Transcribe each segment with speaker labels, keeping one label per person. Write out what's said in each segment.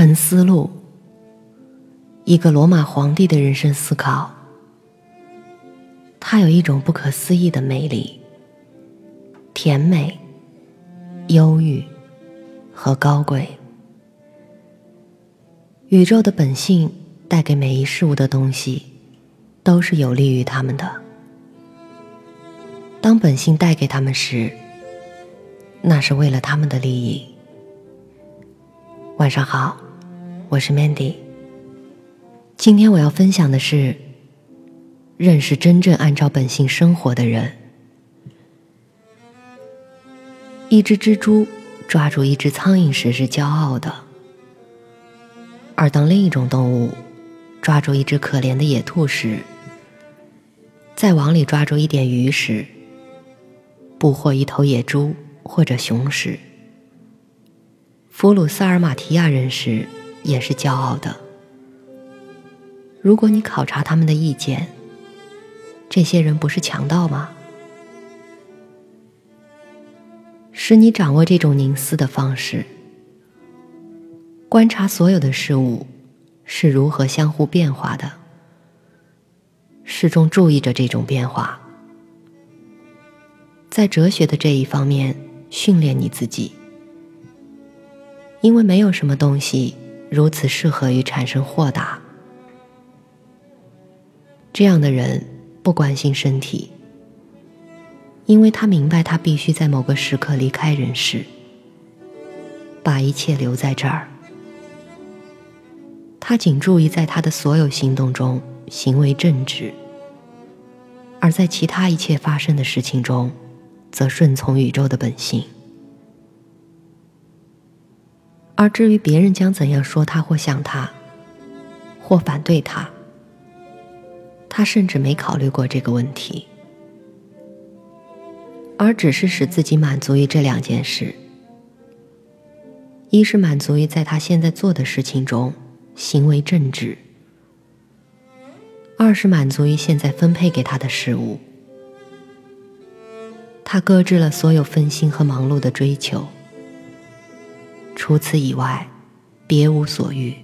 Speaker 1: 沉思录，一个罗马皇帝的人生思考。它有一种不可思议的魅力，甜美、忧郁和高贵。宇宙的本性带给每一事物的东西，都是有利于他们的。当本性带给他们时，那是为了他们的利益。晚上好，我是 Mandy。今天我要分享的是，认识真正按照本性生活的人。一只蜘蛛抓住一只苍蝇时是骄傲的，而当另一种动物抓住一只可怜的野兔时，在网里抓住一点鱼时，捕获一头野猪或者熊时。俘虏萨尔马提亚人时，也是骄傲的。如果你考察他们的意见，这些人不是强盗吗？使你掌握这种凝思的方式，观察所有的事物是如何相互变化的，始终注意着这种变化，在哲学的这一方面训练你自己。因为没有什么东西如此适合于产生豁达。这样的人不关心身体，因为他明白他必须在某个时刻离开人世，把一切留在这儿。他仅注意在他的所有行动中行为正直，而在其他一切发生的事情中，则顺从宇宙的本性。而至于别人将怎样说他或想他，或反对他，他甚至没考虑过这个问题，而只是使自己满足于这两件事：一是满足于在他现在做的事情中行为正直；二是满足于现在分配给他的事物。他搁置了所有分心和忙碌的追求。除此以外，别无所欲。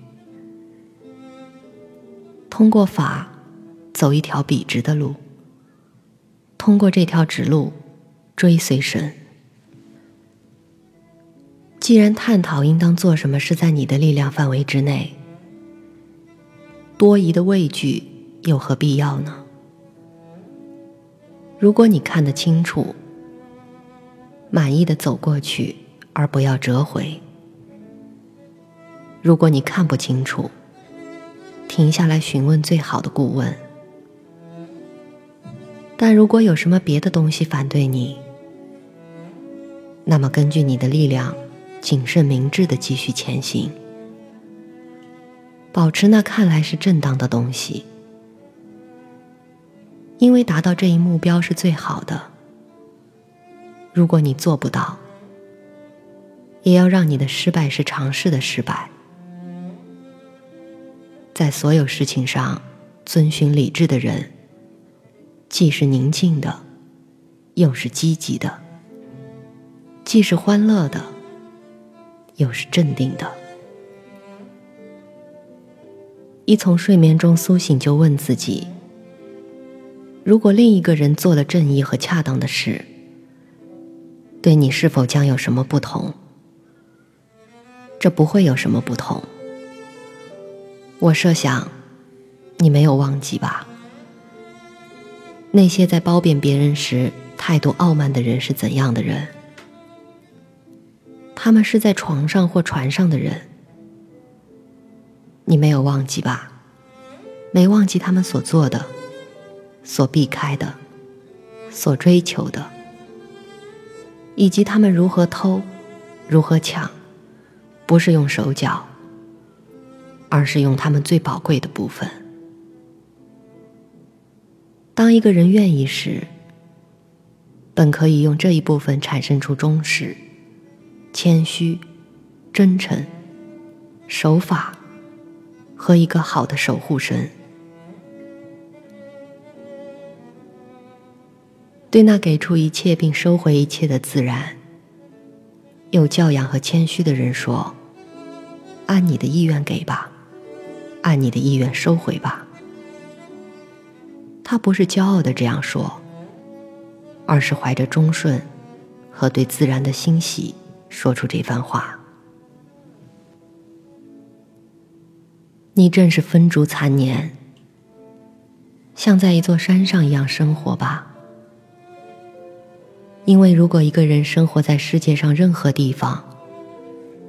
Speaker 1: 通过法，走一条笔直的路。通过这条直路，追随神。既然探讨应当做什么是在你的力量范围之内，多疑的畏惧有何必要呢？如果你看得清楚，满意的走过去，而不要折回。如果你看不清楚，停下来询问最好的顾问。但如果有什么别的东西反对你，那么根据你的力量，谨慎明智的继续前行，保持那看来是正当的东西，因为达到这一目标是最好的。如果你做不到，也要让你的失败是尝试的失败。在所有事情上遵循理智的人，既是宁静的，又是积极的；既是欢乐的，又是镇定的。一从睡眠中苏醒，就问自己：如果另一个人做了正义和恰当的事，对你是否将有什么不同？这不会有什么不同。我设想，你没有忘记吧？那些在褒贬别人时态度傲慢的人是怎样的人？他们是在床上或船上的人。你没有忘记吧？没忘记他们所做的、所避开的、所追求的，以及他们如何偷、如何抢，不是用手脚。而是用他们最宝贵的部分。当一个人愿意时，本可以用这一部分产生出忠实、谦虚、真诚、守法和一个好的守护神。对那给出一切并收回一切的自然、有教养和谦虚的人说。按你的意愿给吧，按你的意愿收回吧。他不是骄傲的这样说，而是怀着忠顺和对自然的欣喜说出这番话。你正是分烛残年，像在一座山上一样生活吧。因为如果一个人生活在世界上任何地方，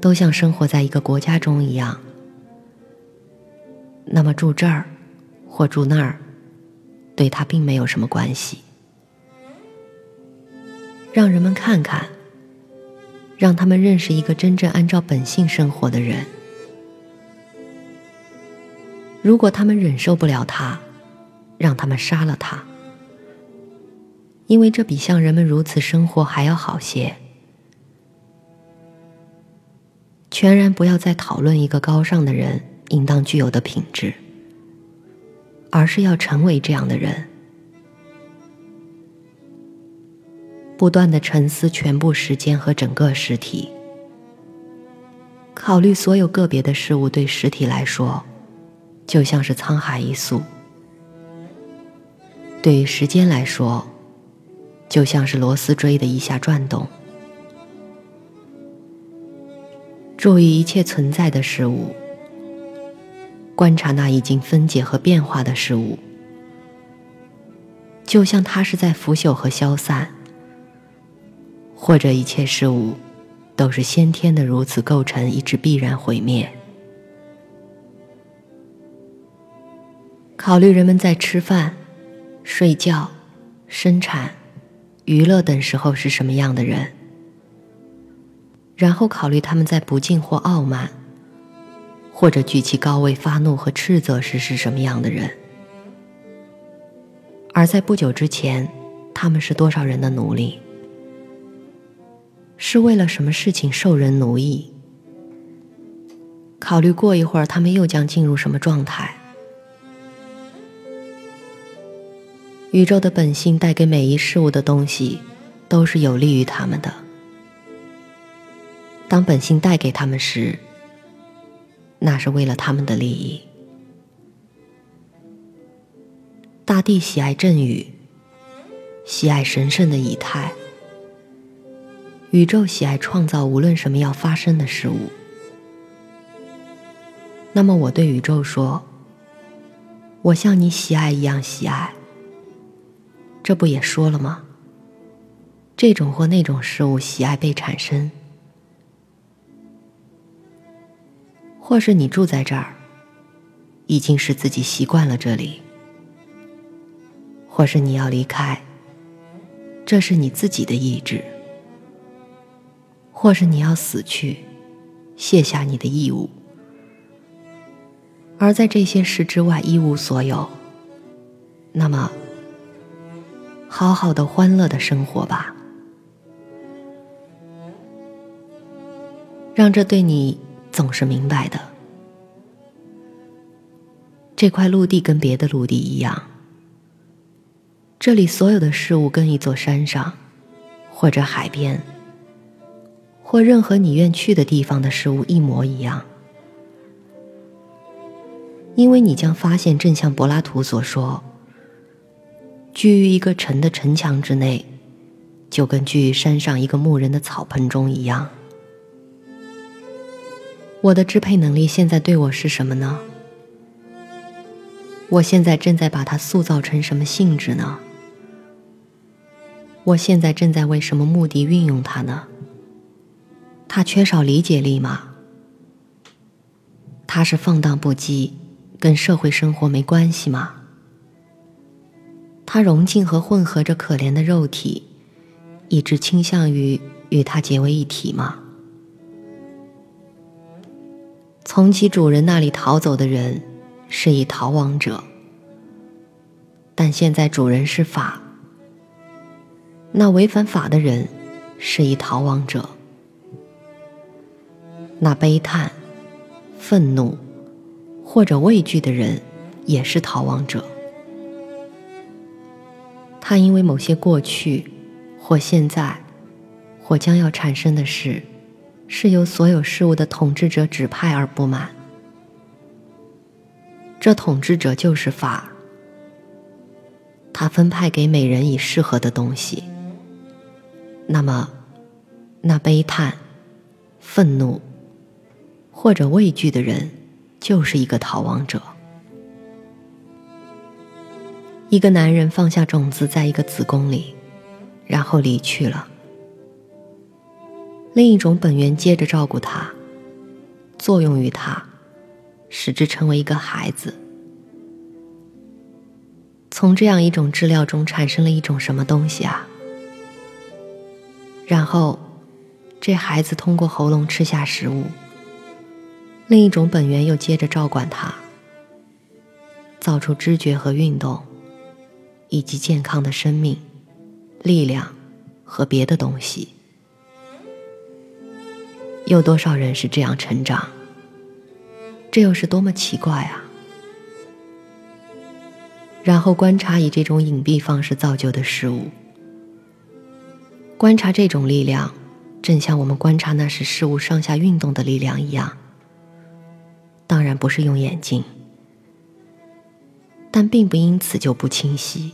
Speaker 1: 都像生活在一个国家中一样，那么住这儿或住那儿，对他并没有什么关系。让人们看看，让他们认识一个真正按照本性生活的人。如果他们忍受不了他，让他们杀了他。因为这比像人们如此生活还要好些。全然不要再讨论一个高尚的人应当具有的品质，而是要成为这样的人。不断的沉思全部时间和整个实体，考虑所有个别的事物对实体来说，就像是沧海一粟；对于时间来说，就像是螺丝锥的一下转动。注意一切存在的事物，观察那已经分解和变化的事物，就像它是在腐朽和消散，或者一切事物都是先天的如此构成，以致必然毁灭。考虑人们在吃饭、睡觉、生产。娱乐等时候是什么样的人？然后考虑他们在不敬或傲慢，或者举起高位发怒和斥责时是什么样的人？而在不久之前，他们是多少人的奴隶？是为了什么事情受人奴役？考虑过一会儿，他们又将进入什么状态？宇宙的本性带给每一事物的东西，都是有利于他们的。当本性带给他们时，那是为了他们的利益。大地喜爱阵雨，喜爱神圣的仪态。宇宙喜爱创造无论什么要发生的事物。那么我对宇宙说：“我像你喜爱一样喜爱。”这不也说了吗？这种或那种事物喜爱被产生，或是你住在这儿，已经是自己习惯了这里；或是你要离开，这是你自己的意志；或是你要死去，卸下你的义务，而在这些事之外一无所有，那么。好好的、欢乐的生活吧，让这对你总是明白的。这块陆地跟别的陆地一样，这里所有的事物跟一座山上，或者海边，或任何你愿去的地方的事物一模一样，因为你将发现，正像柏拉图所说。居于一个城的城墙之内，就跟居于山上一个牧人的草棚中一样。我的支配能力现在对我是什么呢？我现在正在把它塑造成什么性质呢？我现在正在为什么目的运用它呢？它缺少理解力吗？它是放荡不羁，跟社会生活没关系吗？它融进和混合着可怜的肉体，一直倾向于与它结为一体吗？从其主人那里逃走的人是一逃亡者，但现在主人是法，那违反法的人是一逃亡者，那悲叹、愤怒或者畏惧的人也是逃亡者。他因为某些过去，或现在，或将要产生的事，是由所有事物的统治者指派而不满。这统治者就是法，他分派给每人以适合的东西。那么，那悲叹、愤怒或者畏惧的人，就是一个逃亡者。一个男人放下种子在一个子宫里，然后离去了。另一种本源接着照顾他，作用于他，使之成为一个孩子。从这样一种治疗中产生了一种什么东西啊？然后，这孩子通过喉咙吃下食物。另一种本源又接着照管他，造出知觉和运动。以及健康的生命、力量和别的东西，有多少人是这样成长？这又是多么奇怪啊！然后观察以这种隐蔽方式造就的事物，观察这种力量，正像我们观察那使事物上下运动的力量一样。当然不是用眼睛。但并不因此就不清晰。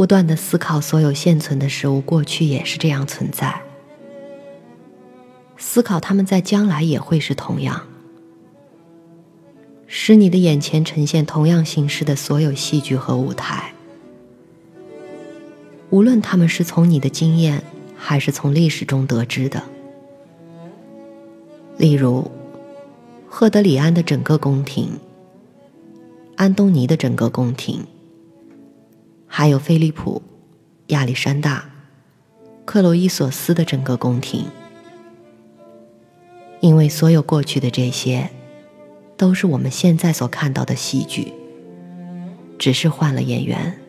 Speaker 1: 不断的思考所有现存的事物，过去也是这样存在。思考他们在将来也会是同样，使你的眼前呈现同样形式的所有戏剧和舞台。无论他们是从你的经验，还是从历史中得知的。例如。赫德里安的整个宫廷，安东尼的整个宫廷，还有菲利普、亚历山大、克洛伊索斯的整个宫廷，因为所有过去的这些，都是我们现在所看到的戏剧，只是换了演员。